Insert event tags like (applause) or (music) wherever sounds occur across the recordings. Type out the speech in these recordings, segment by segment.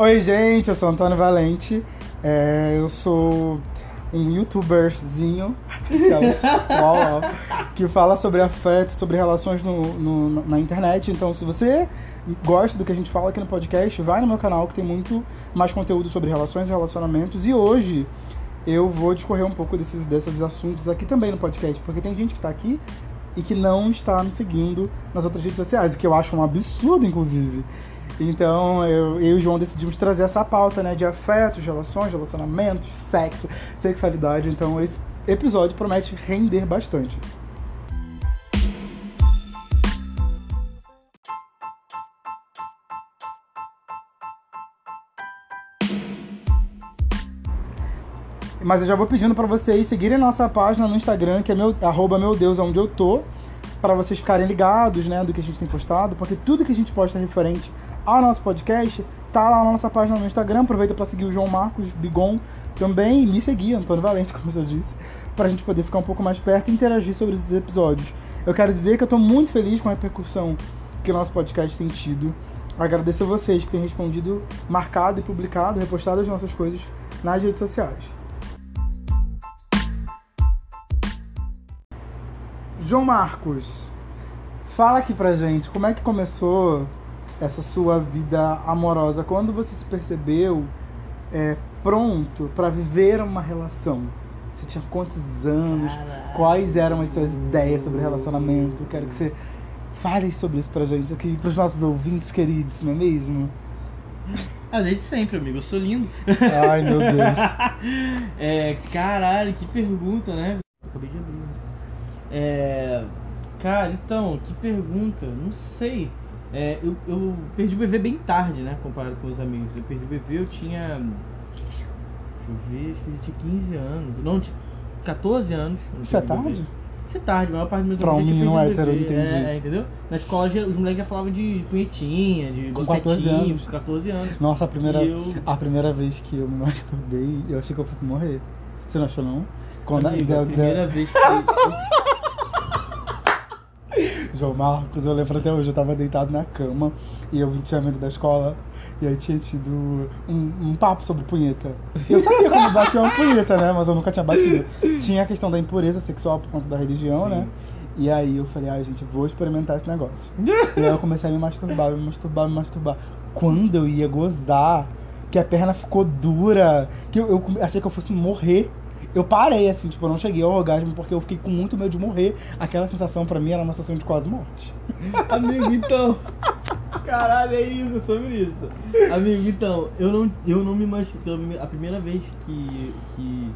Oi, gente, eu sou Antônio Valente. É, eu sou um youtuberzinho (laughs) que fala sobre afeto, sobre relações no, no, na internet. Então, se você gosta do que a gente fala aqui no podcast, vai no meu canal que tem muito mais conteúdo sobre relações e relacionamentos. E hoje eu vou discorrer um pouco desses, desses assuntos aqui também no podcast, porque tem gente que tá aqui e que não está me seguindo nas outras redes sociais, o que eu acho um absurdo, inclusive. Então, eu, eu e o João decidimos trazer essa pauta, né, de afetos, relações, relacionamentos, sexo, sexualidade. Então, esse episódio promete render bastante. Mas eu já vou pedindo para vocês seguirem nossa página no Instagram, que é meu, arroba meu Deus onde eu tô, para vocês ficarem ligados, né, do que a gente tem postado, porque tudo que a gente posta referente ao nosso podcast tá lá na nossa página no Instagram. Aproveita para seguir o João Marcos Bigon também e me seguir, Antônio Valente, como eu já disse, para a gente poder ficar um pouco mais perto e interagir sobre esses episódios. Eu quero dizer que eu estou muito feliz com a repercussão que o nosso podcast tem tido. Agradeço a vocês que têm respondido, marcado e publicado, repostado as nossas coisas nas redes sociais. João Marcos, fala aqui pra gente como é que começou essa sua vida amorosa, quando você se percebeu é, pronto para viver uma relação. Você tinha quantos anos? Caralho. Quais eram as suas ideias sobre relacionamento? quero que você fale sobre isso pra gente aqui, pros nossos ouvintes queridos, não é mesmo? (laughs) Ah, desde sempre, amigo. Eu sou lindo. Ai, meu Deus. (laughs) é, caralho, que pergunta, né? Acabei de abrir. É, cara, então, que pergunta? Não sei. É, eu, eu perdi o bebê bem tarde, né? Comparado com os amigos. Eu perdi o bebê, eu tinha. Deixa eu ver, acho que ele tinha 15 anos. Não, 14 anos. Isso é tarde? Isso é tarde, a maior parte dos meus pra amigos. Pra um menino hétero, entendi. É, é, entendeu? Na escola os moleques já falavam de punhetinha, de com 14 anos. 14 anos. Nossa, a primeira, eu... a primeira vez que eu me masturbei, eu achei que eu fosse morrer. Você não achou, não? Quando Amigo, a, a primeira vez que. João Marcos, eu lembro até hoje, eu tava deitado na cama e eu tinha medo da escola e aí tinha tido um, um papo sobre punheta. Eu sabia como batia uma punheta, né? Mas eu nunca tinha batido. Tinha a questão da impureza sexual por conta da religião, Sim. né? E aí eu falei, ai ah, gente, vou experimentar esse negócio. e aí eu comecei a me masturbar, me masturbar, me masturbar. Quando eu ia gozar, que a perna ficou dura, que eu, eu achei que eu fosse morrer eu parei, assim, tipo, eu não cheguei ao orgasmo porque eu fiquei com muito medo de morrer. Aquela sensação pra mim era uma sensação de quase morte. (laughs) Amigo, então. Caralho, é isso, é sobre isso. Amigo, então, eu não, eu não me masturbei. A primeira vez que, que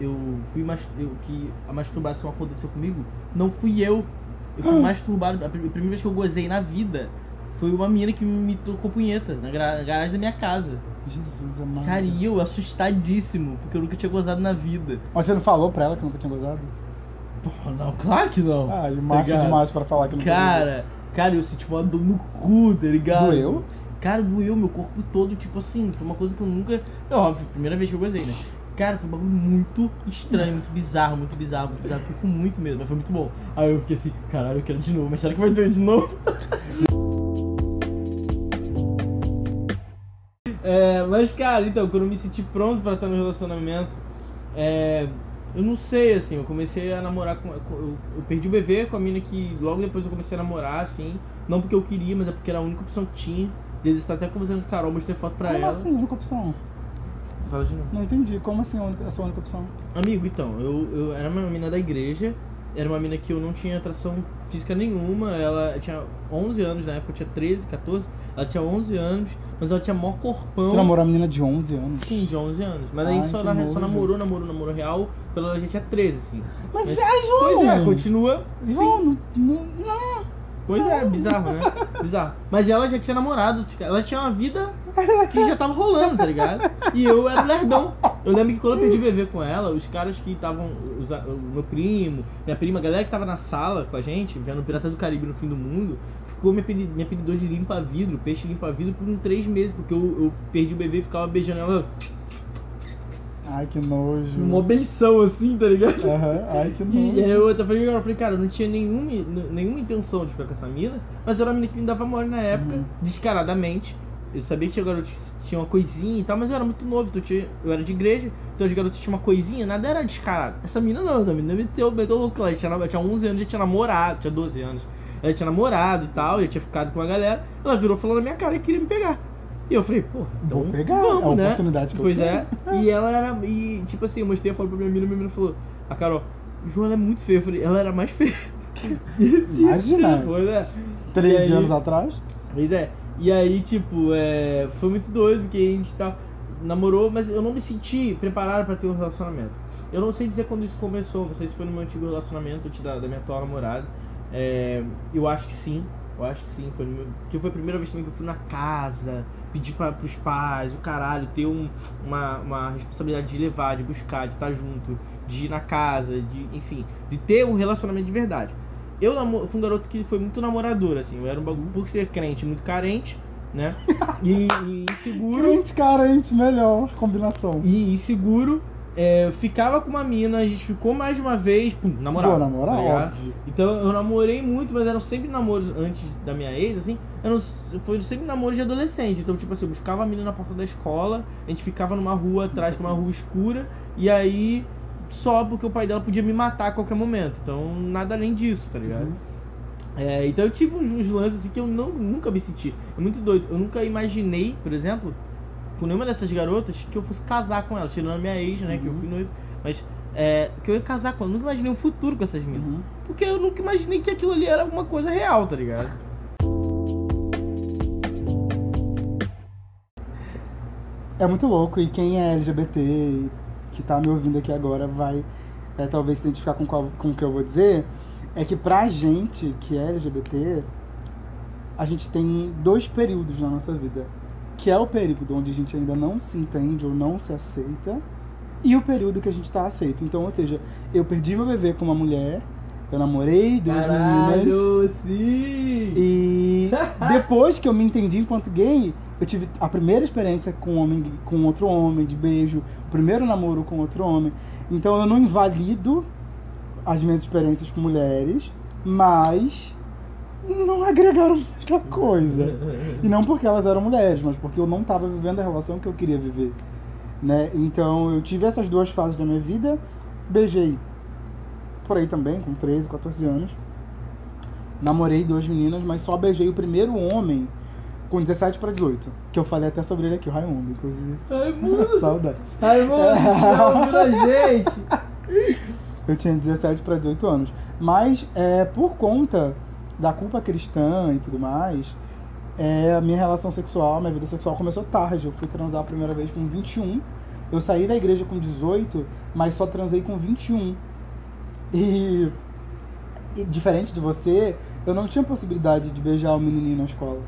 eu fui eu, que a masturbação aconteceu comigo, não fui eu. Eu fui (gasps) masturbado. A primeira vez que eu gozei na vida foi uma menina que me tocou punheta na garagem da minha casa. Jesus amado. Cara, e eu assustadíssimo, porque eu nunca tinha gozado na vida. Mas você não falou pra ela que nunca tinha gozado? Porra, não, claro que não. Ah, e massa tá demais pra falar que nunca Cara, cara, eu senti uma dor no cu, tá ligado? Doeu? Cara, doeu meu corpo todo, tipo assim, foi uma coisa que eu nunca. É óbvio, primeira vez que eu gozei, né? Cara, foi um bagulho muito estranho, muito bizarro, muito bizarro, muito bizarro. Fiquei com muito medo, mas foi muito bom. Aí eu fiquei assim, caralho, eu quero de novo, mas será que vai doer de novo? (laughs) mas, cara, então, quando eu me senti pronto para estar no relacionamento, é, eu não sei, assim, eu comecei a namorar com. Eu, eu, perdi o bebê com a mina que logo depois eu comecei a namorar, assim. Não porque eu queria, mas é porque era a única opção que tinha. De tá até conversando com a Carol, mostrei foto pra Como ela. Como assim, única opção? Fala de novo. Não entendi. Como assim a sua única opção? Amigo, então, eu, eu era uma mina da igreja, era uma mina que eu não tinha atração física nenhuma, ela tinha 11 anos na época, eu tinha 13, 14, ela tinha 11 anos. Mas ela tinha mó corpão. Tu namorou a menina de 11 anos? Sim, de 11 anos. Mas aí só, na, só namorou, namorou, namorou real, pela ela já tinha 13, assim. Mas, Mas é, João! Pois é, continua. João, não, não, não. Pois é, bizarro, né? Bizarro. Mas ela já tinha namorado, ela tinha uma vida que já tava rolando, tá ligado? E eu era lerdão. Eu lembro que quando eu perdi o bebê com ela, os caras que estavam. O meu primo, minha prima, a galera que tava na sala com a gente, vendo Pirata do Caribe no fim do mundo, ficou me, apelid, me apelidou de limpa-vidro, peixe limpa-vidro por uns três meses, porque eu, eu perdi o bebê e ficava beijando ela. Ai, que nojo. Uma benção assim, tá ligado? Uhum. Ai, que nojo. E, aí eu, eu falei, eu falei, cara, eu não tinha nenhuma, nenhuma intenção de ficar com essa mina, mas era uma mina que me dava mole na época, uhum. descaradamente. eu sabia que tinha garotos que tinha uma coisinha e tal, mas eu era muito novo, então eu, tinha, eu era de igreja, então os garotos tinham uma coisinha, nada era descarado. Essa menina não, essa menina meteu, meteu louco ela tinha, ela tinha 11 anos, já tinha namorado, tinha 12 anos. Ela tinha namorado e tal, já tinha ficado com a galera. Ela virou falando na minha cara que queria me pegar. E eu falei, pô, então Vou pegar, vamos, é a né? oportunidade que eu pois tenho. é. E ela era. E tipo assim, eu mostrei a foto pra minha menina, minha menina falou, a Carol, Joana é muito feia. Eu falei, ela era mais feia. (laughs) Imagina. (laughs) Pois é. 13 E aí- anos atrás. Pois é. E aí, tipo, é, foi muito doido, porque a gente tá, namorou, mas eu não me senti preparado pra ter um relacionamento. Eu não sei dizer quando isso começou, não sei se foi no meu antigo relacionamento, da, da minha atual namorada. É, eu acho que sim, eu acho que sim. Foi meu, que foi a primeira vez também que eu fui na casa, pedir pra, pros pais, o caralho, ter um, uma, uma responsabilidade de levar, de buscar, de estar junto, de ir na casa, de, enfim, de ter um relacionamento de verdade. Eu fui um garoto que foi muito namorador, assim. Eu era um bagulho por ser crente, muito carente, né? (laughs) E, e inseguro. Crente carente, melhor combinação. E inseguro. É, ficava com uma mina, a gente ficou mais de uma vez, pum, namorava. Vou namorar, tá. Então eu namorei muito, mas eram sempre namoros antes da minha ex, assim. Eram, foi sempre namoros de adolescente. Então, tipo assim, eu buscava a menina na porta da escola, a gente ficava numa rua atrás, que é uma rua escura, e aí só porque o pai dela podia me matar a qualquer momento. Então, nada além disso, tá ligado? Uhum. É, então eu tive uns, uns lances assim que eu não, nunca me senti. É muito doido. Eu nunca imaginei, por exemplo, com nenhuma dessas garotas que eu fosse casar com elas, tirando a minha ex, né? Que eu Uhum. fui noivo. Mas é, que eu ia casar com elas. Eu nunca imaginei um futuro com essas meninas. Uhum. Porque eu nunca imaginei que aquilo ali era alguma coisa real, tá ligado? É muito louco e quem é LGBT que tá me ouvindo aqui agora vai é, talvez se identificar com, qual, com o que eu vou dizer. É que pra gente que é LGBT, a gente tem dois períodos na nossa vida. Que é o período onde a gente ainda não se entende ou não se aceita. E o período que a gente tá aceito. Então, ou seja, eu perdi meu bebê com uma mulher, eu namorei duas meninas. sim! E (laughs) depois que eu me entendi enquanto gay, eu tive a primeira experiência com homem, com outro homem, de beijo, o primeiro namoro com outro homem. Então eu não invalido as minhas experiências com mulheres, mas não agregaram muita coisa. E não porque elas eram mulheres, mas porque eu não estava vivendo a relação que eu queria viver. Né? Então eu tive essas duas fases da minha vida, beijei por aí também, com 13, 14 anos. Namorei duas meninas, mas só beijei o primeiro homem com 17 para 18. Que eu falei até sobre ele aqui, o Raimundo, inclusive. Raimundo! (laughs) Saudades. Raimundo, (laughs) a gente? Eu tinha 17 para 18 anos. Mas é, por conta da culpa cristã e tudo mais, é, a minha relação sexual, minha vida sexual começou tarde. Eu fui transar a primeira vez com 21. Eu saí da igreja com 18, mas só transei com 21. E, e diferente de você, eu não tinha possibilidade de beijar o menininho na escola.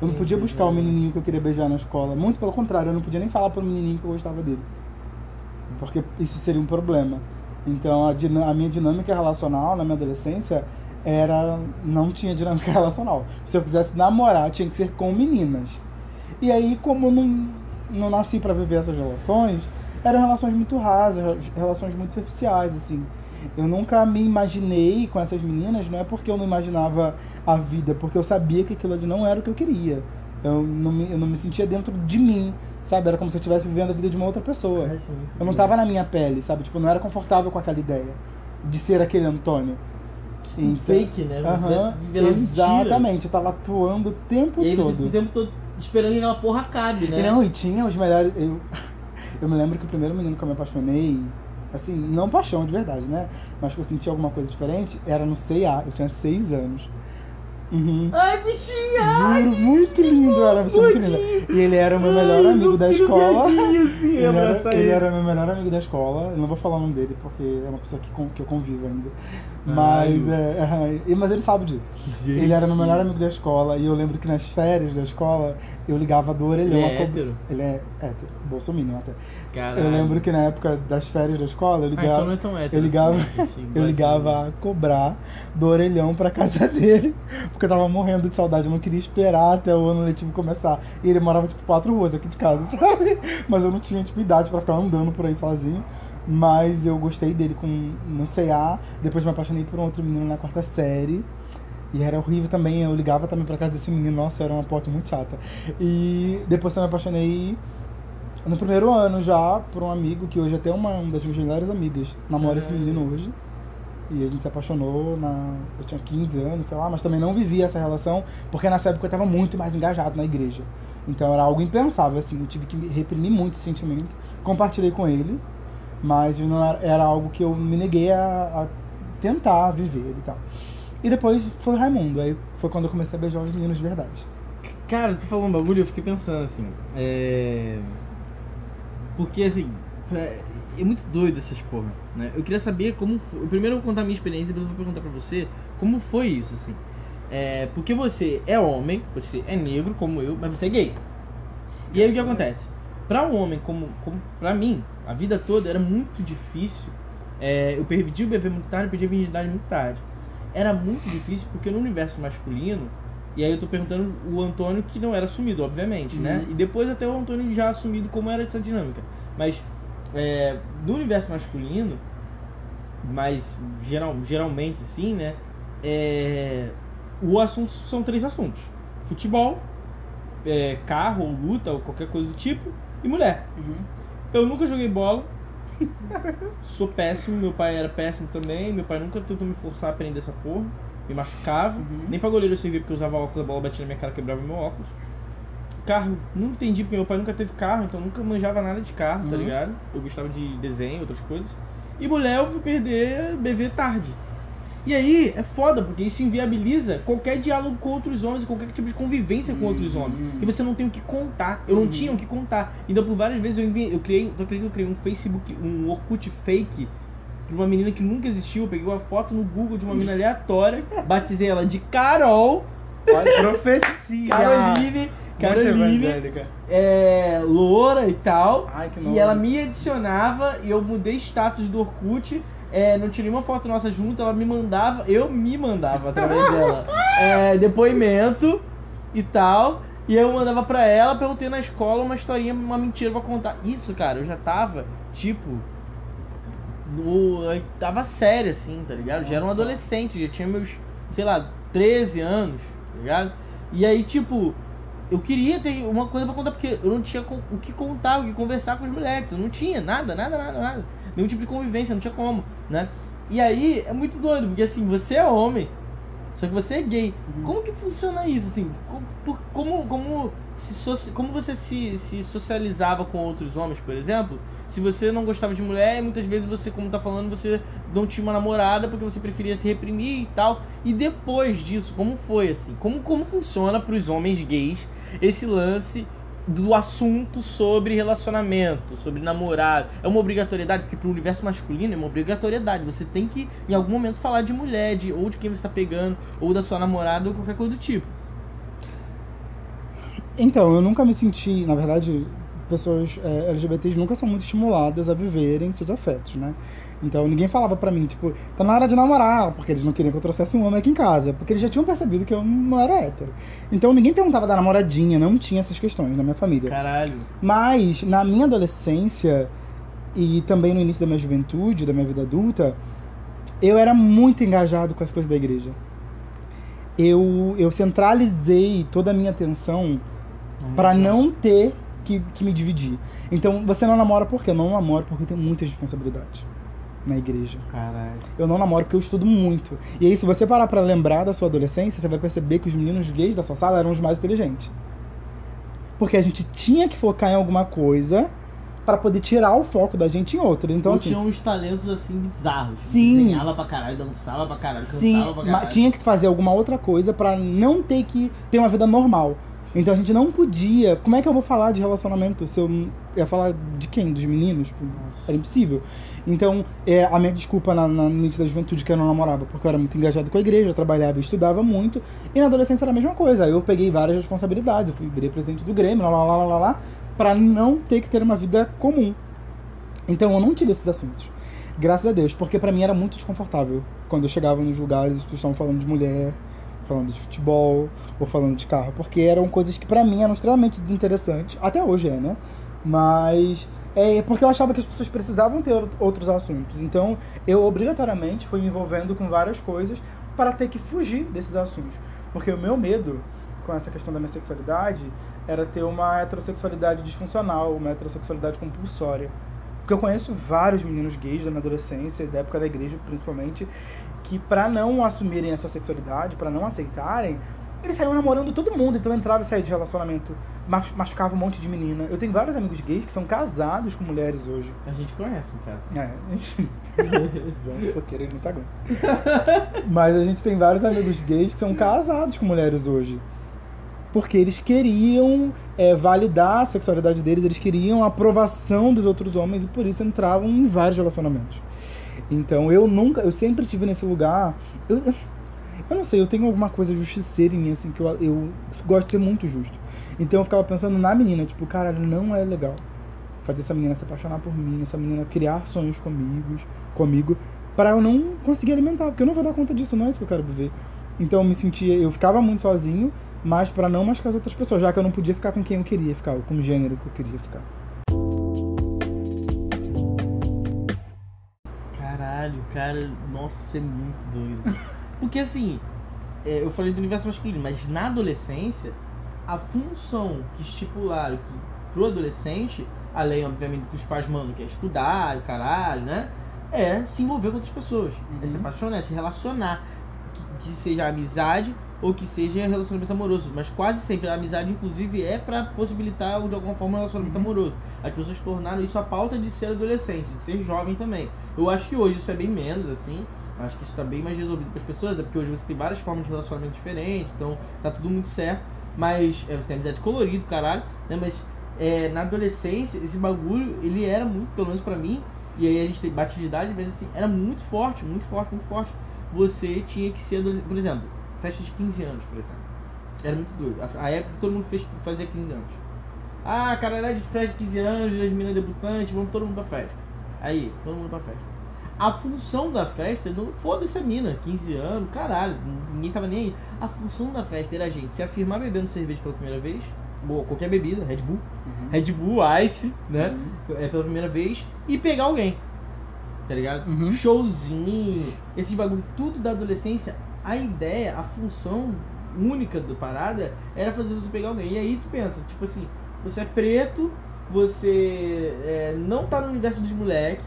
Eu não podia buscar o menininho que eu queria beijar na escola. Muito pelo contrário, eu não podia nem falar pro menininho que eu gostava dele. Porque isso seria um problema. Então a, a minha dinâmica relacional na minha adolescência era. não tinha dinâmica (laughs) relacional. Se eu quisesse namorar, tinha que ser com meninas. E aí, como eu não, não nasci pra viver essas relações, eram relações muito rasas, relações muito superficiais, assim. Eu nunca me imaginei com essas meninas, não é porque eu não imaginava a vida, porque eu sabia que aquilo ali não era o que eu queria. Eu não me, eu não me sentia dentro de mim, sabe? Era como se eu estivesse vivendo a vida de uma outra pessoa. Eu não tava na minha pele, sabe? Tipo, eu não era confortável com aquela ideia de ser aquele Antônio. Um fake, né? Vivendo uma mentira. exatamente, eu tava atuando o tempo E você todo. fica o tempo todo esperando que aquela porra acabe, né? E não, e tinha os melhores. Eu, (laughs) eu me lembro que o primeiro menino que eu me apaixonei, assim, não paixão de verdade, né? Mas que eu senti alguma coisa diferente, era no CA, eu tinha seis anos. Uhum. Ai, bichinha! Juro, muito lindo, era uma pessoa muito linda. E ele era o meu melhor Ai, amigo da escola. assim, Ele era, ele era meu melhor amigo da escola. Eu não vou falar o nome dele porque é uma pessoa que, que eu convivo ainda. Ai. Mas, é, é, mas ele sabe disso. Gente. Ele era meu melhor amigo da escola e eu lembro que nas férias da escola eu ligava do orelhão Ele a é hétero? Ele é hétero, bolsominion até. Caralho. Eu lembro que na época das férias da escola eu Ah, ligava. então não é tão hétero eu ligava, assim, né, bichinho? eu ligava a cobrar do orelhão pra casa (laughs) dele, porque eu tava morrendo de saudade, eu não queria esperar até o ano letivo começar. E ele morava tipo quatro ruas aqui de casa, (laughs) sabe? Mas eu não tinha tipo idade pra ficar andando por aí sozinho. Mas eu gostei dele com no CA, depois me apaixonei por um outro menino na quarta série. E era horrível também, eu ligava também pra casa desse menino, nossa, era uma porta muito chata. E depois eu me apaixonei no primeiro ano já por um amigo que hoje até é uma, uma das minhas melhores amigas. Namora esse menino hoje. E a gente se apaixonou na. Eu tinha 15 anos, sei lá, mas também não vivia essa relação, porque nessa época eu estava muito mais engajado na igreja. Então era algo impensável, assim, eu tive que reprimir muito esse sentimento. Compartilhei com ele, mas não era, era algo que eu me neguei a, a tentar viver e tal. E depois foi o Raimundo, aí foi quando eu comecei a beijar os meninos de verdade. Cara, tu falou um bagulho, eu fiquei pensando assim. É. Porque assim, é muito doido essas porra, né? Eu queria saber como. foi- Primeiro eu vou contar a minha experiência, depois eu vou perguntar pra você como foi isso, assim. É, porque você é homem, você é negro como eu, mas você é gay. E aí o que acontece? Pra um homem como, como pra mim, a vida toda era muito difícil. É, eu perdi o bebê muito tarde, perdi a virgindade muito tarde. Era muito difícil porque no universo masculino, e aí eu tô perguntando o Antônio que não era assumido, obviamente, né? E depois até o Antônio já assumido como era essa dinâmica. Mas é, no universo masculino, mas geral, geralmente sim, né? É, o assunto são três assuntos: futebol, é, carro ou luta ou qualquer coisa do tipo, e mulher. Eu nunca joguei bola. Sou péssimo, meu pai era péssimo também. Meu pai nunca tentou me forçar a aprender essa porra. Me machucava. Nem pra goleiro eu servia porque eu usava óculos, a bola batia na minha cara, quebrava meu óculos. Carro, não entendi porque meu pai nunca teve carro, então nunca manjava nada de carro, tá Uhum. ligado? Eu gostava de desenho, outras coisas. E mulher eu fui perder bebê tarde. E aí é foda, porque isso inviabiliza qualquer diálogo com outros homens, qualquer tipo de convivência com outros Uhum. homens. E você não tem o que contar. Eu não Uhum. tinha o que contar. Então por várias vezes eu enviei, eu criei, tu acredita que eu criei um Facebook, um Orkut fake pra uma menina que nunca existiu. Eu peguei uma foto no Google de uma menina aleatória, batizei ela de Carol, Olha, profecia! Caroline, Caroline, é, loura e tal. Ai, que E ela me adicionava e eu mudei status do Orkut. É, não tirei uma foto nossa junto, ela me mandava, eu me mandava através dela. é, depoimento e tal. E eu mandava pra ela, perguntei na escola uma historinha, uma mentira pra contar. Isso, cara, eu já tava, tipo. No, eu tava sério, assim, tá ligado? Já era um Nossa. adolescente, já tinha meus, sei lá, 13 anos, tá ligado? E aí, tipo, eu queria ter uma coisa pra contar, porque eu não tinha o que contar, o que conversar com os moleques. Eu não tinha nada, nada, nada, nada. Nenhum tipo de convivência, não tinha como, né? E aí é muito doido, porque assim, você é homem, só que você é gay. Uhum. Como que funciona isso, assim? Como, como, como, se como você se, se socializava com outros homens, por exemplo? Se você não gostava de mulher, muitas vezes você, como tá falando, você não tinha uma namorada porque você preferia se reprimir e tal. E depois disso, como foi, assim? Como, como funciona pros homens gays esse lance do assunto sobre relacionamento, sobre namorado. É uma obrigatoriedade, porque pro universo masculino é uma obrigatoriedade. Você tem que, em algum momento, falar de mulher, de, ou de quem você tá pegando, ou da sua namorada, ou qualquer coisa do tipo. Então, eu nunca me senti, na verdade, pessoas é, LGBTs nunca são muito estimuladas a viverem seus afetos, né? Então ninguém falava pra mim, tipo, tá na hora de namorar, porque eles não queriam que eu trouxesse um homem aqui em casa, porque eles já tinham percebido que eu não era hétero. Então ninguém perguntava da namoradinha, não tinha essas questões na minha família. Caralho. Mas na minha adolescência e também no início da minha juventude, da minha vida adulta, eu era muito engajado com as coisas da igreja. Eu, eu centralizei toda a minha atenção Pra não ter que, que me dividir. Então, você não namora por quê? Eu não namoro porque eu tenho muitas responsabilidades na igreja. Caralho. Eu não namoro porque eu estudo muito. E aí, se você parar pra lembrar da sua adolescência, você vai perceber que os meninos gays da sua sala eram os mais inteligentes. Porque a gente tinha que focar em alguma coisa pra poder tirar o foco da gente em outra. Então, Ou assim, tinha uns talentos assim bizarros. Sim. Desenhava pra caralho, dançava pra caralho, Sim, cantava pra mas caralho. tinha que fazer alguma outra coisa pra não ter que ter uma vida normal. Então a gente não podia. Como é que eu vou falar de relacionamento se eu ia falar de quem? Dos meninos? Tipo, Era impossível. Então, é, a minha desculpa na, na, no início da juventude que eu não namorava, porque eu era muito engajado com a igreja, eu trabalhava e estudava muito. E na adolescência era a mesma coisa. Eu peguei várias responsabilidades. Eu fui virei presidente do Grêmio, lá, lá, lá, lá, lá, pra não ter que ter uma vida comum. Então eu não tive esses assuntos. Graças a Deus, porque pra mim era muito desconfortável quando eu chegava nos lugares e pessoas estavam falando de mulher, falando de futebol ou falando de carro, porque eram coisas que pra mim eram extremamente desinteressantes. Até hoje é, né? Mas é porque eu achava que as pessoas precisavam ter outros assuntos. Então eu obrigatoriamente fui me envolvendo com várias coisas para ter que fugir desses assuntos. Porque o meu medo com essa questão da minha sexualidade era ter uma heterossexualidade disfuncional, uma heterossexualidade compulsória. Porque eu conheço vários meninos gays da minha adolescência, da época da igreja principalmente, que para não assumirem a sua sexualidade, para não aceitarem, eles saíam namorando todo mundo, então entrava e saía de relacionamento, machucava um monte de menina. Eu tenho vários amigos gays que são casados com mulheres hoje. A gente conhece, no caso. É, enfim. (laughs) João Foqueira, ele não se aguenta. Mas a gente tem vários amigos gays que são casados com mulheres hoje. Porque eles queriam é, validar a sexualidade deles, eles queriam a aprovação dos outros homens e por isso entravam em vários relacionamentos. Então eu nunca, eu sempre estive nesse lugar. Eu, eu não sei, eu tenho alguma coisa justiceira em mim, assim, que eu, eu gosto de ser muito justo. Então eu ficava pensando na menina, tipo, cara, não é legal fazer essa menina se apaixonar por mim, essa menina criar sonhos comigo, comigo, para eu não conseguir alimentar, porque eu não vou dar conta disso, não é isso que eu quero viver. Então eu me sentia, eu ficava muito sozinho, mas para não machucar as outras pessoas, já que eu não podia ficar com quem eu queria ficar, ou com o gênero que eu queria ficar. Caralho, cara, nossa, isso é muito doido. (laughs) Porque assim, é, eu falei do universo masculino, mas na adolescência, a função que estipularam que pro adolescente, além, obviamente, que os pais mandam, que é estudar, caralho, né? É se envolver com outras pessoas. Uhum. É se apaixonar, é se relacionar. Que, seja amizade ou que seja relacionamento amoroso. Mas quase sempre a amizade, inclusive, é para possibilitar de alguma forma um relacionamento uhum. amoroso. As pessoas tornaram isso a pauta de ser adolescente, de ser jovem também. Eu acho que hoje isso é bem menos, assim. Acho que isso está bem mais resolvido para as pessoas, porque hoje você tem várias formas de relacionamento diferentes, então tá tudo muito certo. Mas é, você tem amizade colorido, caralho, né? Mas é, na adolescência, esse bagulho, ele era muito, pelo menos para mim, e aí a gente tem bate de idade, mas assim, era muito forte, muito forte, muito forte. Você tinha que ser, por exemplo, festa de 15 anos, por exemplo. Era muito doido. A, época que todo mundo fez, fazia 15 anos. Ah, caralho, de festa de 15 anos, as meninas debutantes, vamos todo mundo pra festa. Aí, todo mundo pra festa. A função da festa, não foda-se a mina, 15 anos, caralho, ninguém tava nem aí. A função da festa era a gente se afirmar bebendo cerveja pela primeira vez, ou qualquer bebida, Red Bull, uhum. Red Bull, Ice, né? Uhum. É pela primeira vez, e pegar alguém. Tá ligado? Uhum. Showzinho, esse bagulho, tudo da adolescência, a ideia, a função única do parada era fazer você pegar alguém. E aí tu pensa, tipo assim, você é preto, você é, não tá no universo dos moleques,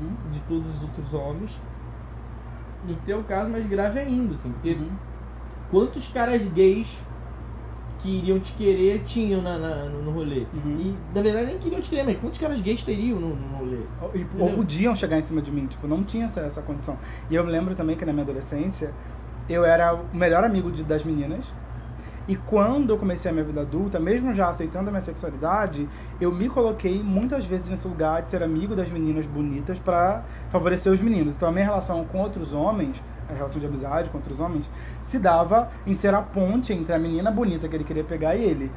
uhum. de todos os outros homens. No teu caso, mais grave ainda, assim, porque uhum. quantos caras gays que iriam te querer tinham na, na no rolê. Uhum. E na verdade nem queriam te querer, mas quantos caras gays teriam no, no rolê? Ou, ou, podiam chegar em cima de mim, tipo, não tinha essa, essa condição. E eu me lembro também que na minha adolescência eu era o melhor amigo de, das meninas. E quando eu comecei a minha vida adulta, mesmo já aceitando a minha sexualidade, eu me coloquei muitas vezes nesse lugar de ser amigo das meninas bonitas para favorecer os meninos. Então a minha relação com outros homens, relação de amizade com outros homens, se dava em ser a ponte entre a menina bonita que ele queria pegar e ele.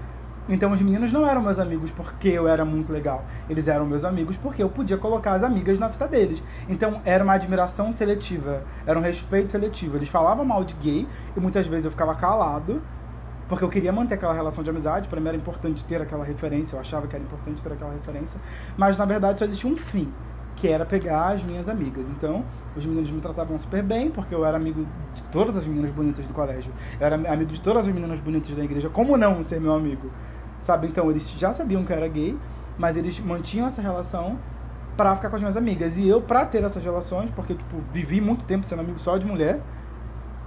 Então os meninos não eram meus amigos porque eu era muito legal. Eles eram meus amigos porque eu podia colocar as amigas na fita deles. Então era uma admiração seletiva, era um respeito seletivo. Eles falavam mal de gay e muitas vezes eu ficava calado porque eu queria manter aquela relação de amizade, para mim era importante ter aquela referência, eu achava que era importante ter aquela referência, mas na verdade só existia um fim, que era pegar as minhas amigas. Então, os meninos me tratavam super bem, porque eu era amigo de todas as meninas bonitas do colégio, eu era amigo de todas as meninas bonitas da igreja, como não ser meu amigo? Sabe? Então, eles já sabiam que eu era gay, mas eles mantinham essa relação para ficar com as minhas amigas. E eu, para ter essas relações, porque tipo, vivi muito tempo sendo amigo só de mulher,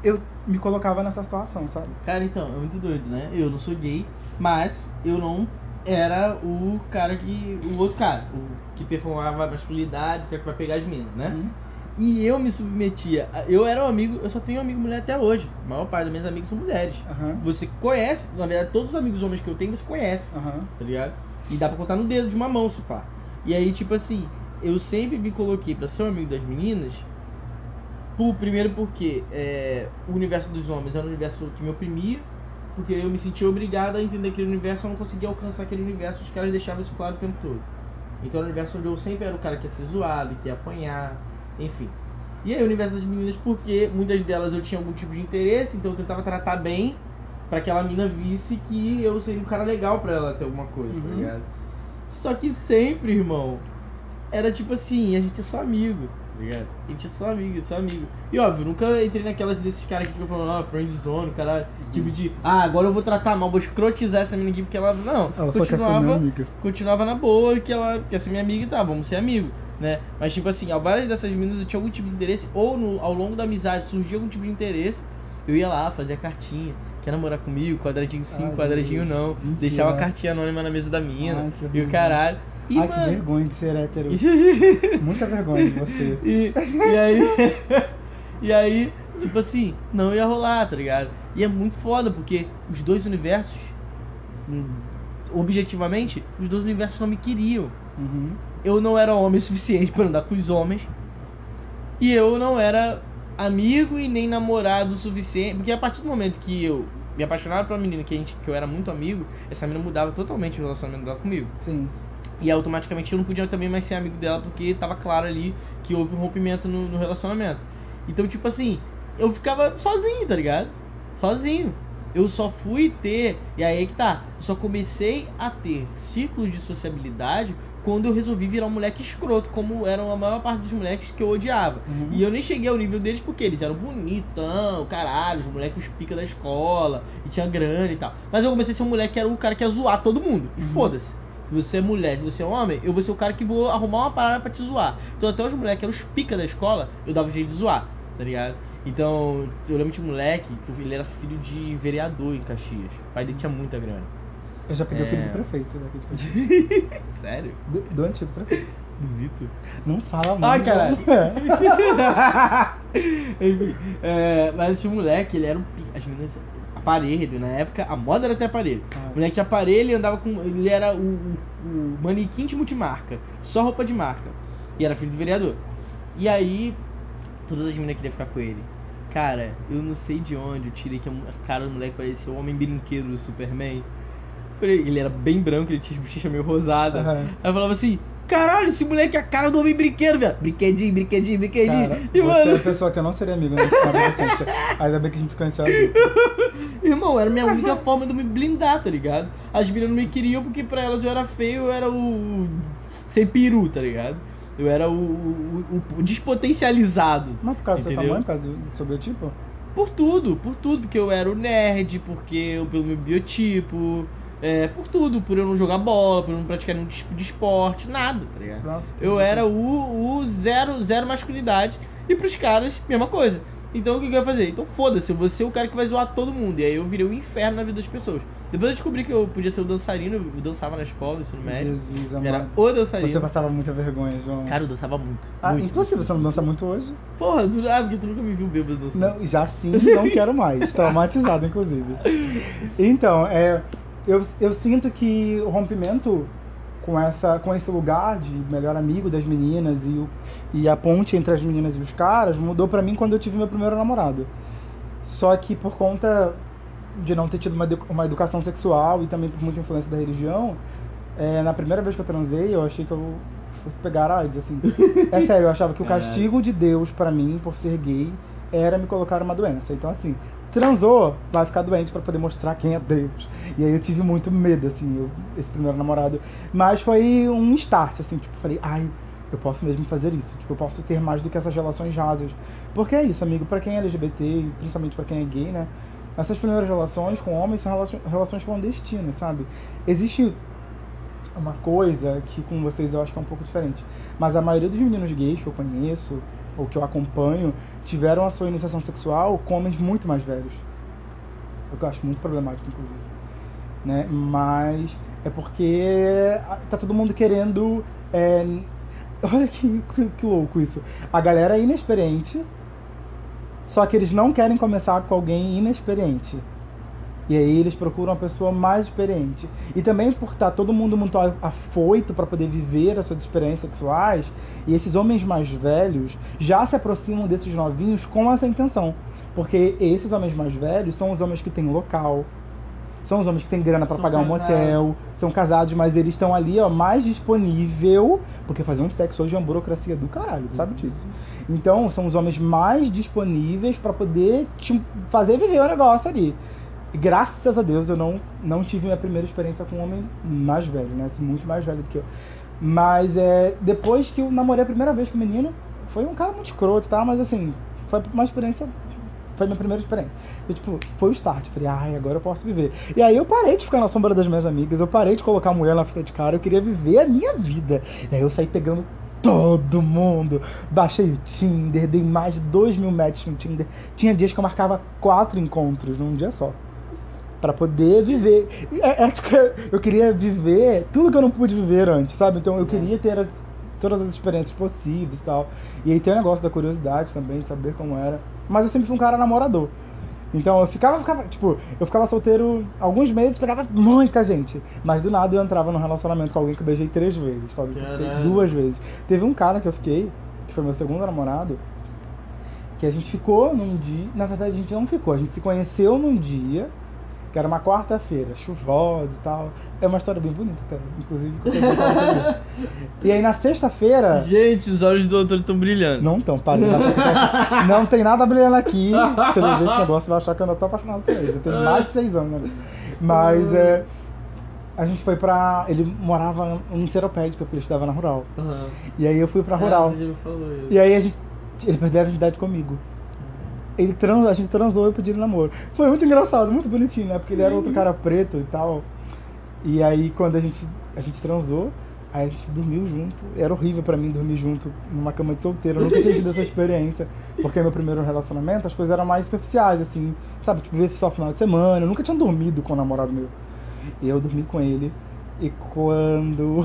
eu me colocava nessa situação, sabe? Cara, então, é muito doido, né? Eu não sou gay, mas eu não era o cara que. o outro cara, o que performava a masculinidade, que vai pegar as minas, né? Uhum. E eu me submetia. Eu era um amigo, eu só tenho um amigo mulher até hoje. A maior parte das minhas amigas são mulheres. Uhum. Você conhece, na verdade, todos os amigos homens que eu tenho, você conhece. Uhum. Tá ligado? E dá pra contar no dedo de uma mão, se pá. E aí, tipo assim, eu sempre me coloquei pra ser um amigo das meninas por, primeiro porque é, o universo dos homens era um universo que me oprimia, porque eu me sentia obrigado a entender aquele universo, eu não conseguia alcançar aquele universo, os caras deixavam isso claro o tempo todo. Então o universo onde eu sempre era o cara que ia ser zoado, que ia apanhar, enfim. E aí o universo das meninas, porque muitas delas eu tinha algum tipo de interesse, então eu tentava tratar bem para que aquela mina visse que eu seria um cara legal para ela ter alguma coisa, tá uhum. tá ligado? Só que sempre, irmão, era tipo assim, a gente é só amigo. tá ligado? A gente é só amigo, é só amigo. E óbvio, nunca entrei naquelas desses caras que ficam falando, ah, friend zone, caralho. Tipo de, ah, agora eu vou tratar mal, vou escrotizar essa menina aqui porque ela. Não, Ela continuava, amiga. continuava na boa, que ela quer ser minha amiga e tá, vamos ser amigo. Né? Mas tipo assim, ao várias dessas meninas eu tinha algum tipo de interesse, ou no, ao longo da amizade surgia algum tipo de interesse, eu ia lá, fazia cartinha, quer namorar comigo, quadradinho sim, Ai, quadradinho Deus. não. Mentira. Deixava a cartinha anônima na mesa da mina Ai, que e o caralho. E, Ai, que mano, vergonha de ser hétero. e, (laughs) Muita vergonha de você. e aí. (laughs) e aí, tipo assim, não ia rolar, tá ligado? E é muito foda, porque os dois universos, hum, objetivamente, os dois universos não me queriam. Uhum. Eu não era homem suficiente pra andar com os homens. E eu não era amigo e nem namorado o suficiente. Porque a partir do momento que eu me apaixonava por uma menina que, a gente, que eu era muito amigo, essa menina mudava totalmente o relacionamento dela comigo. Sim. E automaticamente eu não podia também mais ser amigo dela porque tava claro ali que houve um rompimento no, no relacionamento. Então, tipo assim, eu ficava sozinho, tá ligado? Sozinho. Eu só fui ter, e aí é que tá, eu só comecei a ter ciclos de sociabilidade quando eu resolvi virar um moleque escroto, como eram a maior parte dos moleques que eu odiava. Uhum. E eu nem cheguei ao nível deles porque eles eram bonitão, caralho, os moleques pica da escola, e tinha grana e tal. Mas eu comecei a ser um moleque que era o cara que ia zoar todo mundo. E Uhum. foda-se. Se você é mulher, se você é homem, eu vou ser o cara que vou arrumar uma parada pra te zoar. Então até os moleques que eram os pica da escola, eu dava um jeito de zoar, tá ligado? Então, eu lembro de um moleque, que ele era filho de vereador em Caxias. O pai dele tinha muita grana. Eu já peguei o filho É. do prefeito daqui de Caxias. Sério? do, do antigo prefeito. Visito. Não fala Ai, muito. caralho. É. (laughs) Enfim, é, mas tinha um moleque, ele era um. As meninas. Aparelho, na época, a moda era ter aparelho. Ah. O moleque tinha aparelho e andava com. Ele era o, o, o manequim de multimarca. Só roupa de marca. E era filho do vereador. E aí, todas as meninas queriam ficar com ele. Cara, eu não sei de onde eu tirei que a cara do moleque parecia o homem brinquedo do Superman. Falei, ele era bem branco, ele tinha bochecha meio rosada. Aham. Aí eu falava assim, caralho, esse moleque é a cara do homem brinquedo, velho. Brinquedinho, brinquedinho, brinquedinho. Cara, e você mano, é a pessoa que eu não seria amigo nesse adolescência. Ainda bem que a gente se conheceu (laughs) irmão, era a minha única (laughs) forma de me blindar, tá ligado? As meninas não me queriam porque pra elas eu era feio, eu era o. sem peru, tá ligado? Eu era o, o, o- despotencializado. Mas por causa do seu Entendeu? tamanho, por causa do, do seu biotipo? Por tudo, por tudo, porque eu era o nerd, porque eu, pelo meu biotipo, é, por tudo, por eu não jogar bola, por eu não praticar nenhum tipo de esporte, nada, tá ligado? Nossa, Eu era o, o zero, zero masculinidade. E pros caras, mesma coisa. Então o que eu ia fazer? Então foda-se, eu vou ser o cara que vai zoar todo mundo. E aí eu virei o inferno na vida das pessoas. Depois eu descobri que eu podia ser o dançarino, eu dançava na escola, ensino médio. Jesus Eu Era amado. o dançarino. Você passava muita vergonha, João. Cara, eu dançava muito. ah, muito. impossível, você não dança muito hoje? Porra, tu, ah, porque tu nunca me viu bêbado dançando. Não, já sim, não quero mais. Traumatizado, inclusive. (laughs) Então, é, eu, eu sinto que o rompimento com, essa, com esse lugar de melhor amigo das meninas e, o- e a ponte entre as meninas e os caras mudou pra mim quando eu tive meu primeiro namorado. Só que por conta de não ter tido uma, uma educação sexual e também por muita influência da religião, é, na primeira vez que eu transei, eu achei que eu fosse pegar AIDS, assim. É sério, eu achava que o Caralho. (laughs) castigo de Deus pra mim, por ser gay, era me colocar uma doença. Então, assim, transou, vai ficar doente pra poder mostrar quem é Deus. E aí eu tive muito medo, assim, eu- esse primeiro namorado. Mas foi um start, assim, tipo, falei, ai, eu posso mesmo fazer isso. Tipo, eu posso ter mais do que essas relações rasas. Porque é isso, amigo, pra quem é LGBT, e principalmente pra quem é gay, né? Essas primeiras relações com homens são relações clandestinas, sabe? Existe uma coisa que com vocês eu acho que é um pouco diferente. Mas a maioria dos meninos gays que eu conheço, ou que eu acompanho, tiveram a sua iniciação sexual com homens muito mais velhos. O que eu acho muito problemático, inclusive. Né? Mas é porque tá todo mundo querendo. é, (laughs) Olha que, que, que louco isso. A galera é inexperiente, só que eles não querem começar com alguém inexperiente. E aí eles procuram uma pessoa mais experiente. E também por estar todo mundo muito afoito para poder viver as suas experiências sexuais, e esses homens mais velhos já se aproximam desses novinhos com essa intenção. Porque esses homens mais velhos são os homens que têm local, são os homens que têm grana para pagar um motel, são casados, mas eles estão ali, ó, mais disponível, porque fazer um sexo hoje é uma burocracia do caralho, tu sabe disso. Então, são os homens mais disponíveis para poder te fazer viver o negócio ali. Graças a Deus eu não, não tive minha primeira experiência com um homem mais velho, né? Assim, muito mais velho do que eu. Mas é, depois que eu namorei a primeira vez com o menino, foi um cara muito escroto tal, mas assim, foi uma experiência. Foi minha primeira experiência. Eu, tipo, foi o start. Falei, ai, agora eu posso viver. E aí eu parei de ficar na sombra das minhas amigas, eu parei de colocar a mulher na fita de cara, eu queria viver a minha vida. E aí eu saí pegando todo mundo. Baixei o Tinder, dei mais de 2 mil matches no Tinder. Tinha dias que eu marcava quatro encontros num dia só. Pra poder viver. É, é, tipo, (laughs) eu queria viver tudo que eu não pude viver antes, sabe? Então eu queria ter as- todas as experiências possíveis e tal. E aí tem o negócio da curiosidade também, de saber como era. Mas eu sempre fui um cara namorador. Então eu ficava, ficava, tipo, eu ficava solteiro alguns meses, pegava muita gente. Mas do nada eu entrava num relacionamento com alguém que eu beijei três vezes, sabe? Que eu fiquei Caralho. Duas vezes. Teve um cara que eu fiquei, que foi meu segundo namorado, que a gente ficou num dia. Na verdade, a gente não ficou, a gente se conheceu num dia, que era uma quarta-feira, chuvosa e tal. É uma história bem bonita, cara. Inclusive. E aí na sexta-feira. Gente, os olhos do doutor estão brilhando. Não tão, para. ele vai achar que tá- Não tem nada brilhando aqui. Se ele ver esse negócio, vai achar que eu ainda tô apaixonado por ele. Eu tenho mais de seis anos, né? Mas é. A gente foi pra. Ele morava em Seropédica, porque ele estudava na rural. Aham. E aí eu fui pra rural. Ah. E aí a gente. Ele perdeu a virgindade comigo. Ele trans, a gente transou e eu pedi ele namoro. Foi muito engraçado, muito bonitinho, né? Porque ele era outro cara preto e tal. E aí quando a gente, a gente transou, aí a gente dormiu junto. Era horrível pra mim dormir junto numa cama de solteiro. Eu nunca tinha tido essa (laughs) experiência. Porque meu primeiro relacionamento, as coisas eram mais superficiais, assim, sabe? Tipo, ver só final de semana. Eu nunca tinha dormido com um namorado meu. E eu dormi com ele. E quando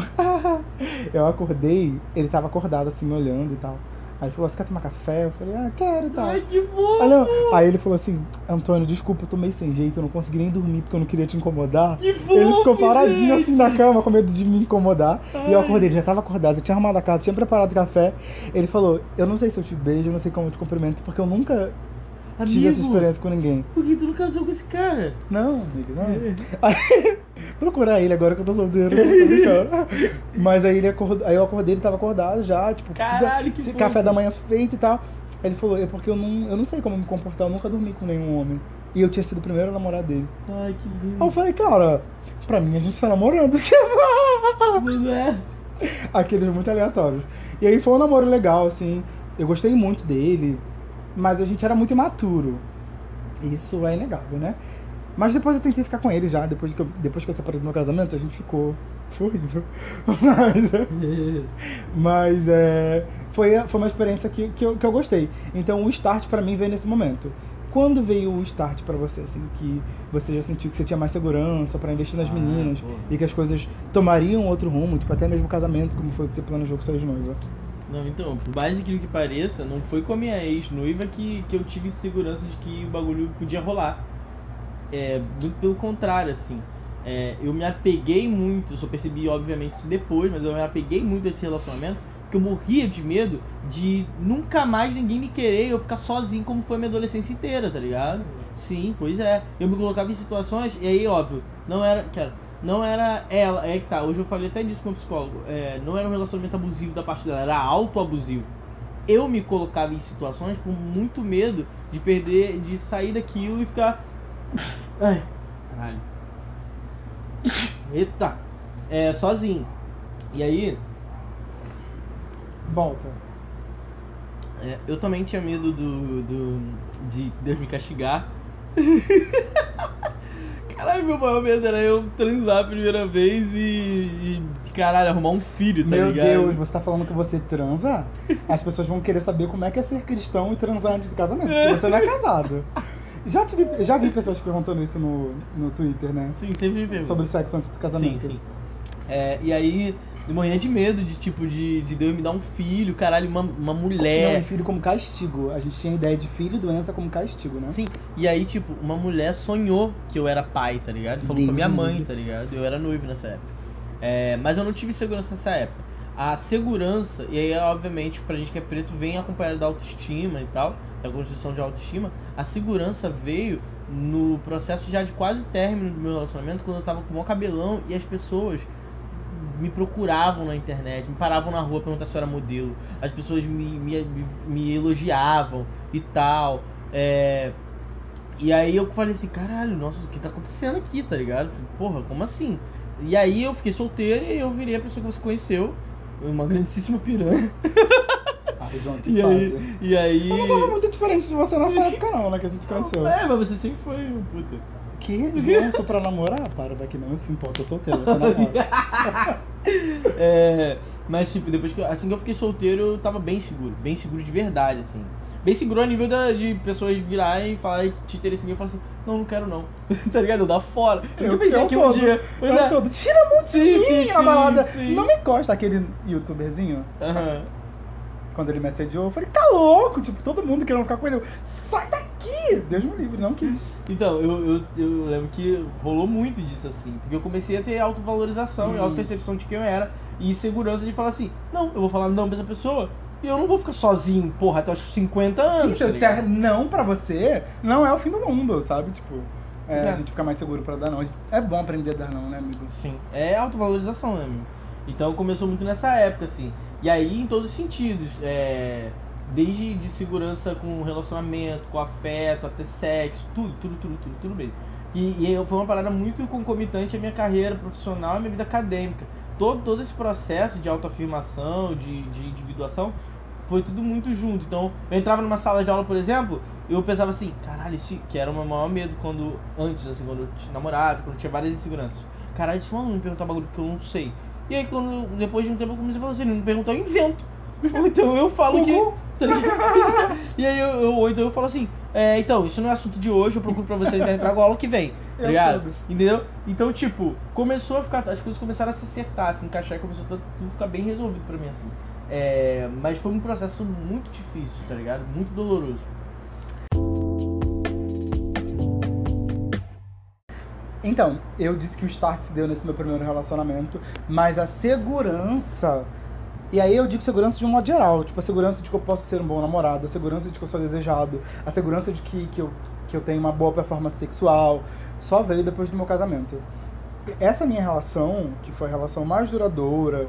(laughs) eu acordei, ele tava acordado assim, me olhando e tal. Aí ele falou, você quer tomar café? Eu falei, ah, quero e tal. Ai, que fofo! Aí. Aí ele falou assim, Antônio, desculpa, eu tô meio sem jeito, eu não consegui nem dormir porque eu não queria te incomodar. Que fofo, ele ficou paradinho gente. assim na cama, com medo de me incomodar. E eu Ai. acordei, ele já tava acordado, eu tinha arrumado a casa, tinha preparado café. Ele falou, eu não sei se eu te beijo, eu não sei como eu te cumprimento, porque eu nunca tive essa Amigo, experiência com ninguém. Por que tu não casou com esse cara? Não, amigo, não. Aí, (laughs) procurar ele agora que eu tô solteiro. (laughs) Mas aí ele acordou, aí eu acordei, ele tava acordado já, tipo, Caralho, tudo- café da manhã feito e tal. Aí ele falou, é porque eu não, eu não sei como me comportar, eu nunca dormi com nenhum homem. E eu tinha sido o primeiro namorado dele. Ai, que Aí eu lindo. falei, cara, pra mim a gente tá namorando, (laughs) tipo. É. Aqueles muito aleatórios. E aí foi um namoro legal, assim. Eu gostei muito dele, mas a gente era muito imaturo. Isso é inegável, né? Mas depois eu tentei ficar com ele já, depois que eu, depois que eu separei do meu casamento, a gente ficou. Foi horrível. (laughs) Mas, mas é, foi, foi uma experiência que, que, eu, que eu gostei. Então o start pra mim veio nesse momento. Quando veio o start pra você, assim, que você já sentiu que você tinha mais segurança pra investir nas Ah, meninas porra. e que as coisas tomariam outro rumo, tipo até mesmo o casamento, como foi que você planejou com suas noivas? Não, então, por mais incrível que pareça, não foi com a minha ex-noiva que, que eu tive segurança de que o bagulho podia rolar. É, muito pelo contrário, assim. É, eu me apeguei muito, só percebi obviamente isso depois, mas eu me apeguei muito a esse relacionamento, porque eu morria de medo de nunca mais ninguém me querer eu ficar sozinho como foi a minha adolescência inteira, tá ligado? Sim, pois é. Eu me colocava em situações, e aí, óbvio, não era. Cara, não era ela, é que tá, hoje eu falei até disso com o psicólogo, é, não era um relacionamento abusivo da parte dela, era autoabusivo. Eu me colocava em situações com muito medo de perder, de sair daquilo e ficar. (laughs) Ai, caralho. Eita! É, sozinho. E aí, Volta. é, eu também tinha medo do, do. de Deus me castigar. (laughs) Caralho, meu maior medo era eu transar a primeira vez e. e caralho, arrumar um filho, tá Meu ligado? Deus, você tá falando que você transa? As pessoas vão querer saber como é que é ser cristão e transar antes do casamento, porque você não é casado. Já, tive, já vi pessoas perguntando isso no, no Twitter, né? Sim, sempre pergunto. Sobre sexo antes do casamento. Sim, sim. É, e aí, eu morria de medo de, tipo, de, de Deus me dar um filho, caralho, uma, uma Não, mulher. e filho como castigo. A gente tinha ideia de filho e doença como castigo, né? Sim, e aí, tipo, uma mulher sonhou que eu era pai, tá ligado? Falou Deus com a minha mãe, tá ligado? Eu era noivo nessa época. É, mas eu não tive segurança nessa época. A segurança, e aí, obviamente, pra gente que é preto, vem acompanhado da autoestima e tal, da construção de autoestima. A segurança veio no processo já de quase término do meu relacionamento, quando eu tava com o maior cabelão e as pessoas me procuravam na internet, me paravam na rua perguntar se eu era modelo. As pessoas me, me, me, elogiavam e tal. É, e aí eu falei assim, caralho, nossa, o que tá acontecendo aqui, tá ligado? Falei, Porra, como assim? E aí eu fiquei solteiro e eu virei a pessoa que você conheceu, uma grandíssima piranha. Ah, (laughs) E aí, e aí... Eu não tava muito diferente de você nessa época, não, né? Que a gente se conheceu. É, mas você sempre foi um puta. Que? João, sou pra namorar? Para daqui não, enfim, pô, tô solteiro, você namora. (laughs) É, mas tipo, depois que eu- assim que eu fiquei solteiro, eu tava bem seguro, bem seguro de verdade, assim. Bem seguro a nível da, de pessoas virarem e falarem que te interessam em mim e falar assim, não, não quero não. (laughs) tá ligado? Eu dar fora. Eu, nunca pensei eu que um todo, dia. Eu é. todo. Tira a mão de Sim, mim sim, na sim, balada. sim. Não me encosta aquele youtuberzinho. Aham. Quando ele me assediou, eu falei, tá louco? Tipo, todo mundo querendo ficar com ele. Eu, Sai daqui! Deus me livre, não quis. Então, eu, eu, eu lembro que rolou muito disso assim. Porque eu comecei a ter autovalorização e Hum. autopercepção de quem eu era. E segurança de falar assim, não, eu vou falar não pra essa pessoa. E eu não vou ficar sozinho, porra, até os 50 Sim, anos. se eu tá disser não pra você, não é o fim do mundo, sabe? Tipo, é, É. a gente fica mais seguro pra dar não. É bom aprender a dar não, né, amigo? Sim, é autovalorização, né, meu? Então começou muito nessa época, assim. E aí em todos os sentidos. É, desde de segurança com relacionamento, com afeto, até sexo, tudo, tudo, tudo, tudo, tudo mesmo. E, e foi uma parada muito concomitante à minha carreira profissional e à minha vida acadêmica. Todo, todo esse processo de autoafirmação, de, de individuação, foi tudo muito junto. Então, eu entrava numa sala de aula, por exemplo, eu pensava assim, caralho, esse, que era o meu maior medo quando, antes, assim, quando eu namorado, quando eu tinha várias inseguranças. Caralho, se um aluno perguntar bagulho que eu não sei. E aí, quando, depois de um tempo, eu comecei a falar assim, ele não perguntar, eu invento. Ou então eu falo que. Tá e aí, eu, eu- ou então eu falo assim, é, então, isso não é assunto de hoje, eu procuro pra você na internet, trago a aula que vem. Tá Eu ligado? entendo. Entendeu? Então, tipo, começou a ficar. As coisas começaram a se acertar, a se encaixar e começou tudo, tudo ficar bem resolvido pra mim, assim. É, mas foi um processo muito difícil, tá ligado? Muito doloroso. Então, eu disse que o start se deu nesse meu primeiro relacionamento, mas a segurança. E aí eu digo segurança de um modo geral, tipo a segurança de que eu posso ser um bom namorado, a segurança de que eu sou desejado, a segurança de que, que, eu, que eu tenho uma boa performance sexual, só veio depois do meu casamento. Essa minha relação, que foi a relação mais duradoura,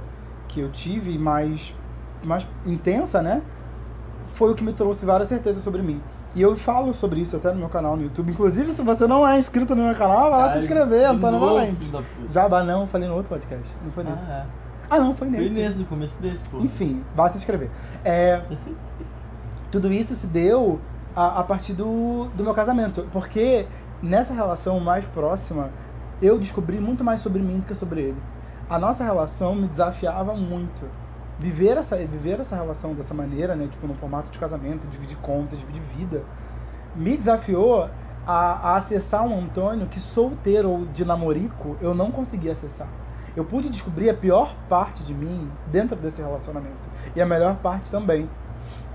que eu tive mais, mais intensa, né? Foi o que me trouxe várias certezas sobre mim. E eu falo sobre isso até no meu canal no YouTube. Inclusive, se você não é inscrito no meu canal, vai lá se inscrever, Antônio Valente. Jabá não, falei no outro podcast. Não foi nesse. Ah, Ah, não, foi nesse. Foi nesse, no começo desse, pô. Enfim, vai se inscrever. É, (laughs) tudo isso se deu a, a partir do, do meu casamento. Porque nessa relação mais próxima, eu descobri muito mais sobre mim do que sobre ele. A nossa relação me desafiava muito. Viver essa, viver essa relação dessa maneira, né? Tipo, no formato de casamento, dividir contas, dividir vida, me desafiou a, a acessar um Antônio que solteiro ou de namorico eu não conseguia acessar. Eu pude descobrir a pior parte de mim dentro desse relacionamento e a melhor parte também.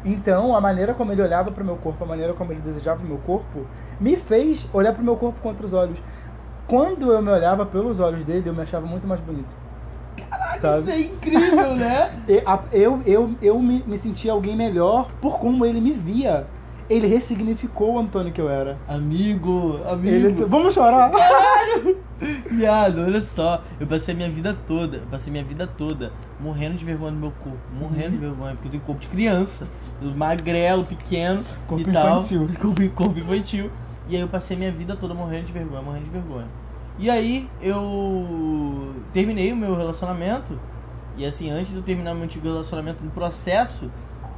Então, a maneira como ele olhava para o meu corpo, a maneira como ele desejava o meu corpo, me fez olhar para o meu corpo com outros olhos. Quando eu me olhava pelos olhos dele, eu me achava muito mais bonito. Isso é incrível, né? (laughs) E a- Eu, eu, eu me, me sentia alguém melhor por como ele me via. Ele ressignificou o Antônio que eu era. Amigo, amigo. Ele, vamos chorar? (laughs) Viado, olha só, eu passei a minha vida toda, passei minha vida toda morrendo de vergonha no meu corpo, morrendo de vergonha, porque eu tenho corpo de criança, magrelo, pequeno Corpo e tal. infantil. (laughs) Corpo, corpo infantil. E aí eu passei minha vida toda morrendo de vergonha, morrendo de vergonha. E aí eu terminei o meu relacionamento, e assim, antes de eu terminar meu antigo relacionamento, no processo,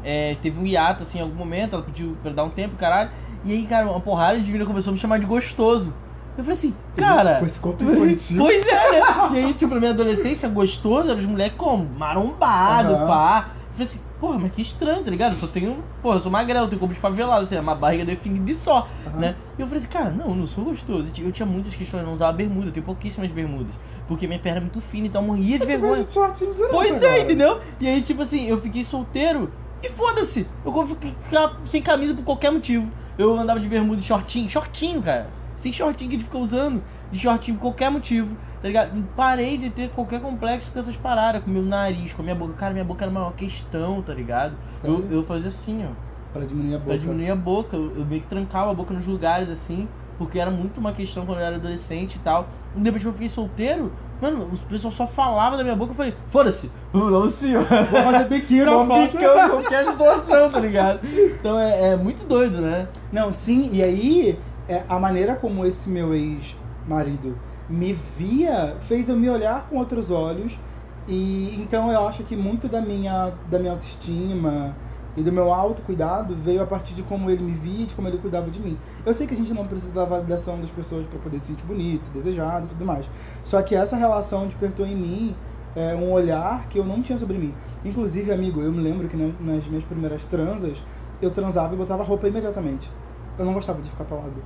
é, teve um hiato, assim, em algum momento, ela pediu pra dar um tempo, caralho. E aí, cara, uma porrada de menina começou a me chamar de gostoso. Eu falei assim, cara. Com esse corpo infantil. (laughs) Pois é, né? E aí, tipo, na minha adolescência, gostoso, eram os moleques como? Marombado, Aham. pá. Eu falei assim, porra, mas que estranho, tá ligado? Eu só tenho. Porra, eu sou magrelo, tenho corpo de favelado, assim, é uma barriga definida e só, Aham. né? E eu falei assim, cara, não, não sou gostoso. Eu tinha muitas questões, eu não usava bermuda, eu tenho pouquíssimas bermudas. Porque minha perna é muito fina, então eu morria de vergonha. Mas shortinho de Pois é, entendeu? E aí, tipo assim, eu fiquei solteiro e foda-se. Eu ficar sem camisa por qualquer motivo. Eu andava de bermuda e shortinho, shortinho, cara. Sem shortinho que gente fica usando, de shortinho por qualquer motivo, tá ligado? Parei de ter qualquer complexo com essas paradas, com meu nariz, com a minha boca. Cara, minha boca era uma questão, tá ligado? Eu, Sério? eu fazia assim, ó. Pra diminuir a boca. Pra diminuir a boca. Eu, eu meio que trancava a boca nos lugares, assim, porque era muito uma questão quando eu era adolescente e tal. E depois que eu fiquei solteiro, mano, os pessoal só falava da minha boca. Eu falei, foda-se, não, senhor. Vou fazer biquinho na foto. qualquer situação, tá ligado? Então é, é muito doido, né? Não, sim, e aí é, a maneira como esse meu ex-marido me via fez eu me olhar com outros olhos. E então eu acho que muito da minha, da minha autoestima E do meu autocuidado veio a partir de como ele me via, de como ele cuidava de mim. Eu sei que a gente não precisa da validação das pessoas para poder se sentir bonito, desejado e tudo mais. Só que essa relação despertou em mim é, um olhar que eu não tinha sobre mim. Inclusive, amigo, eu me lembro que nas minhas primeiras transas, eu transava e botava roupa imediatamente. Eu não gostava de ficar pelado.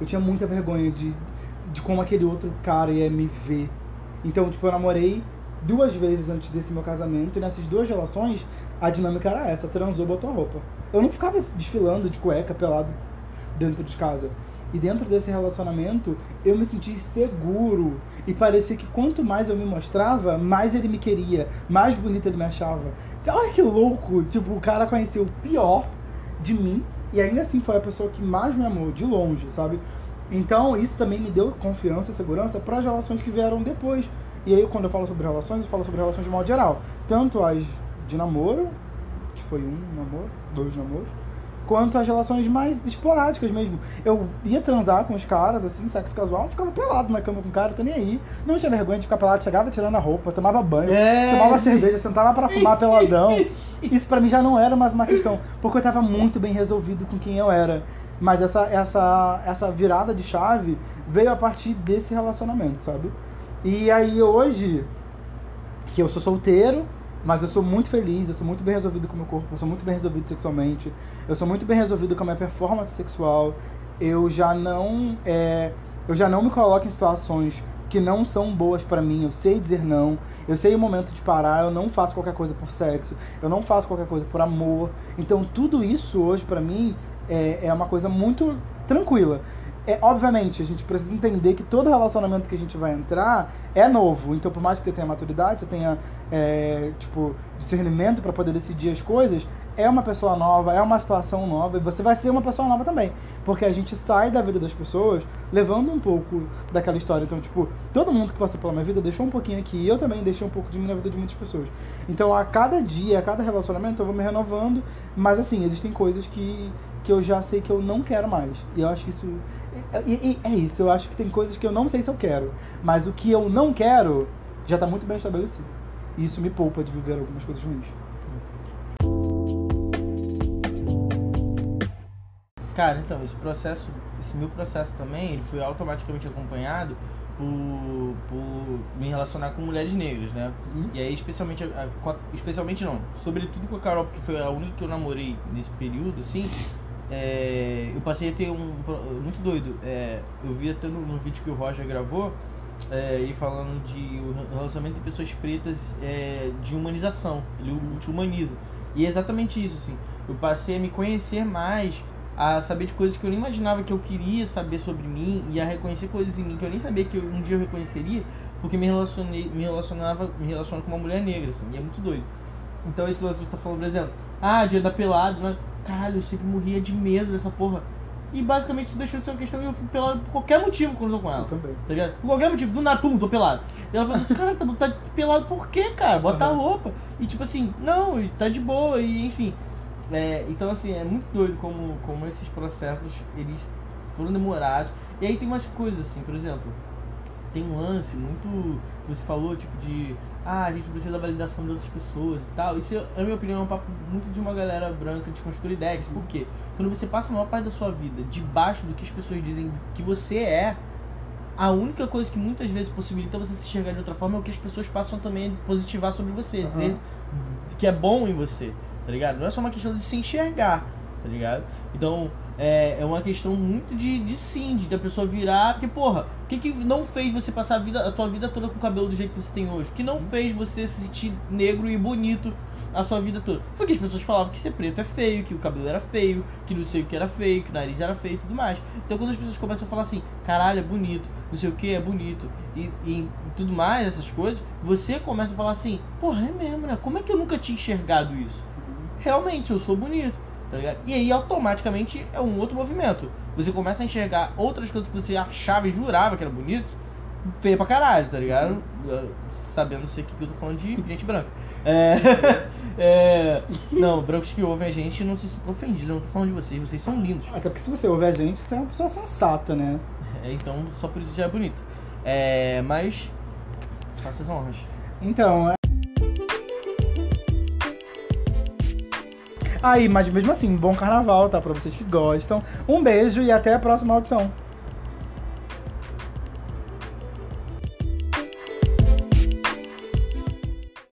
Eu tinha muita vergonha de, de como aquele outro cara ia me ver. Então, tipo, eu namorei duas vezes antes desse meu casamento, e nessas duas relações, a dinâmica era essa, transou, botou roupa. Eu não ficava desfilando de cueca, pelado, dentro de casa. E dentro desse relacionamento, eu me senti seguro. E parecia que quanto mais eu me mostrava, mais ele me queria, mais bonita ele me achava. Então, olha que louco! Tipo, o cara conheceu o pior de mim, e ainda assim foi a pessoa que mais me amou, de longe, sabe? Então, isso também me deu confiança e segurança para as relações que vieram depois. E aí, quando eu falo sobre relações, eu falo sobre relações de modo geral. Tanto as de namoro, que foi um namoro, dois namoros, quanto as relações mais esporádicas mesmo. Eu ia transar com os caras, assim, sexo casual, ficava pelado na cama com o cara, tô nem aí. Não tinha vergonha de ficar pelado, chegava tirando a roupa, tomava banho, É. tomava cerveja, sentava pra fumar peladão. (laughs) Isso pra mim já não era mais uma questão, porque eu tava muito bem resolvido com quem eu era. Mas essa, essa, essa virada de chave veio a partir desse relacionamento, sabe? E aí hoje, que eu sou solteiro, mas eu sou muito feliz, eu sou muito bem resolvido com o meu corpo, eu sou muito bem resolvido sexualmente, eu sou muito bem resolvido com a minha performance sexual. Eu já não, é, eu já não me coloco em situações que não são boas pra mim. Eu sei dizer não, eu sei o momento de parar. Eu não faço qualquer coisa por sexo, eu não faço qualquer coisa por amor. Então tudo isso hoje pra mim é, é uma coisa muito tranquila. É, obviamente, a gente precisa entender que todo relacionamento que a gente vai entrar é novo. Então, por mais que você tenha maturidade, você tenha, é, tipo, discernimento para poder decidir as coisas, é uma pessoa nova, é uma situação nova, e você vai ser uma pessoa nova também. Porque a gente sai da vida das pessoas levando um pouco daquela história. Então, tipo, todo mundo que passou pela minha vida deixou um pouquinho aqui, e eu também deixei um pouco de mim na vida de muitas pessoas. Então, a cada dia, a cada relacionamento, eu vou me renovando, mas assim, existem coisas que, que eu já sei que eu não quero mais. E eu acho que isso. É, é- é isso, eu acho que tem coisas que eu não sei se eu quero. Mas o que eu não quero já tá muito bem estabelecido. E isso me poupa de viver algumas coisas ruins. Cara, então, esse processo, esse meu processo também, ele foi automaticamente acompanhado por, por me relacionar com mulheres negras, né? Uhum. E aí, especialmente, a- a- especialmente não, sobretudo com a Carol, porque foi a única que eu namorei nesse período, assim, é, eu passei a ter um, muito doido, é, eu vi até no, no vídeo que o Roger gravou, é, e falando de o relacionamento de pessoas pretas é, de humanização, ele te humaniza. E é exatamente isso, assim. Eu passei a me conhecer mais, a saber de coisas que eu nem imaginava que eu queria saber sobre mim e a reconhecer coisas em mim que eu nem sabia que eu- um dia eu reconheceria, porque me relacionei, me relacionava, me relaciono com uma mulher negra, assim, e é muito doido. Então esse lance que você tá falando, por exemplo, ah, dia da pelado, né? Caralho, eu sempre morria de medo dessa porra. E basicamente isso deixou de ser uma questão e eu fui pelado por qualquer motivo quando eu tô com Eu ela. também. Tá ligado? Por qualquer motivo, do nada, pum, tô pelado. E ela falou assim, cara, tá, tá pelado por quê, cara? Bota a Uhum. roupa. E tipo assim, não, e tá de boa, e enfim. É, então assim, é muito doido como, como esses processos, eles foram demorados. E aí tem umas coisas assim, por exemplo, tem um lance muito. Você falou, tipo, de. Ah, a gente precisa da validação de outras pessoas e tal. Isso, na minha opinião, é um papo muito de uma galera branca de construir ideias. Por quê? Quando você passa a maior parte da sua vida debaixo do que as pessoas dizem que você é, a única coisa que muitas vezes possibilita você se enxergar de outra forma é o que as pessoas passam também a positivar sobre você, Aham. dizer que é bom em você, tá ligado? Não é só uma questão de se enxergar, tá ligado? Então, é, é uma questão muito de, de sim, de a pessoa virar, porque, porra, o que, que não fez você passar a, vida, a tua vida toda com o cabelo do jeito que você tem hoje? Que não fez você se sentir negro e bonito a sua vida toda? Foi que as pessoas falavam que ser preto é feio, que o cabelo era feio, que não sei o que era feio, que o nariz era feio e tudo mais. Então quando as pessoas começam a falar assim, caralho, é bonito, não sei o que é bonito, e, e, e tudo mais, essas coisas, você começa a falar assim, porra, é mesmo, né? Como é que eu nunca tinha enxergado isso? Realmente, eu sou bonito, tá ligado? E aí automaticamente é um outro movimento. Você começa a enxergar outras coisas que você achava e jurava que era bonito, feio pra caralho, tá ligado? Uh, Sabendo sei que eu tô falando de gente branca. É, (laughs) é, não, brancos que ouvem a gente não se sintam ofendidos, eu não tô falando de vocês, vocês são lindos. Até porque se você ouve a gente, você é uma pessoa sensata, né? É, então só por isso já é bonito. É, mas. Faça as honras. Então, Aí, mas mesmo assim, bom carnaval, tá? Pra vocês que gostam. Um beijo e até a próxima audição.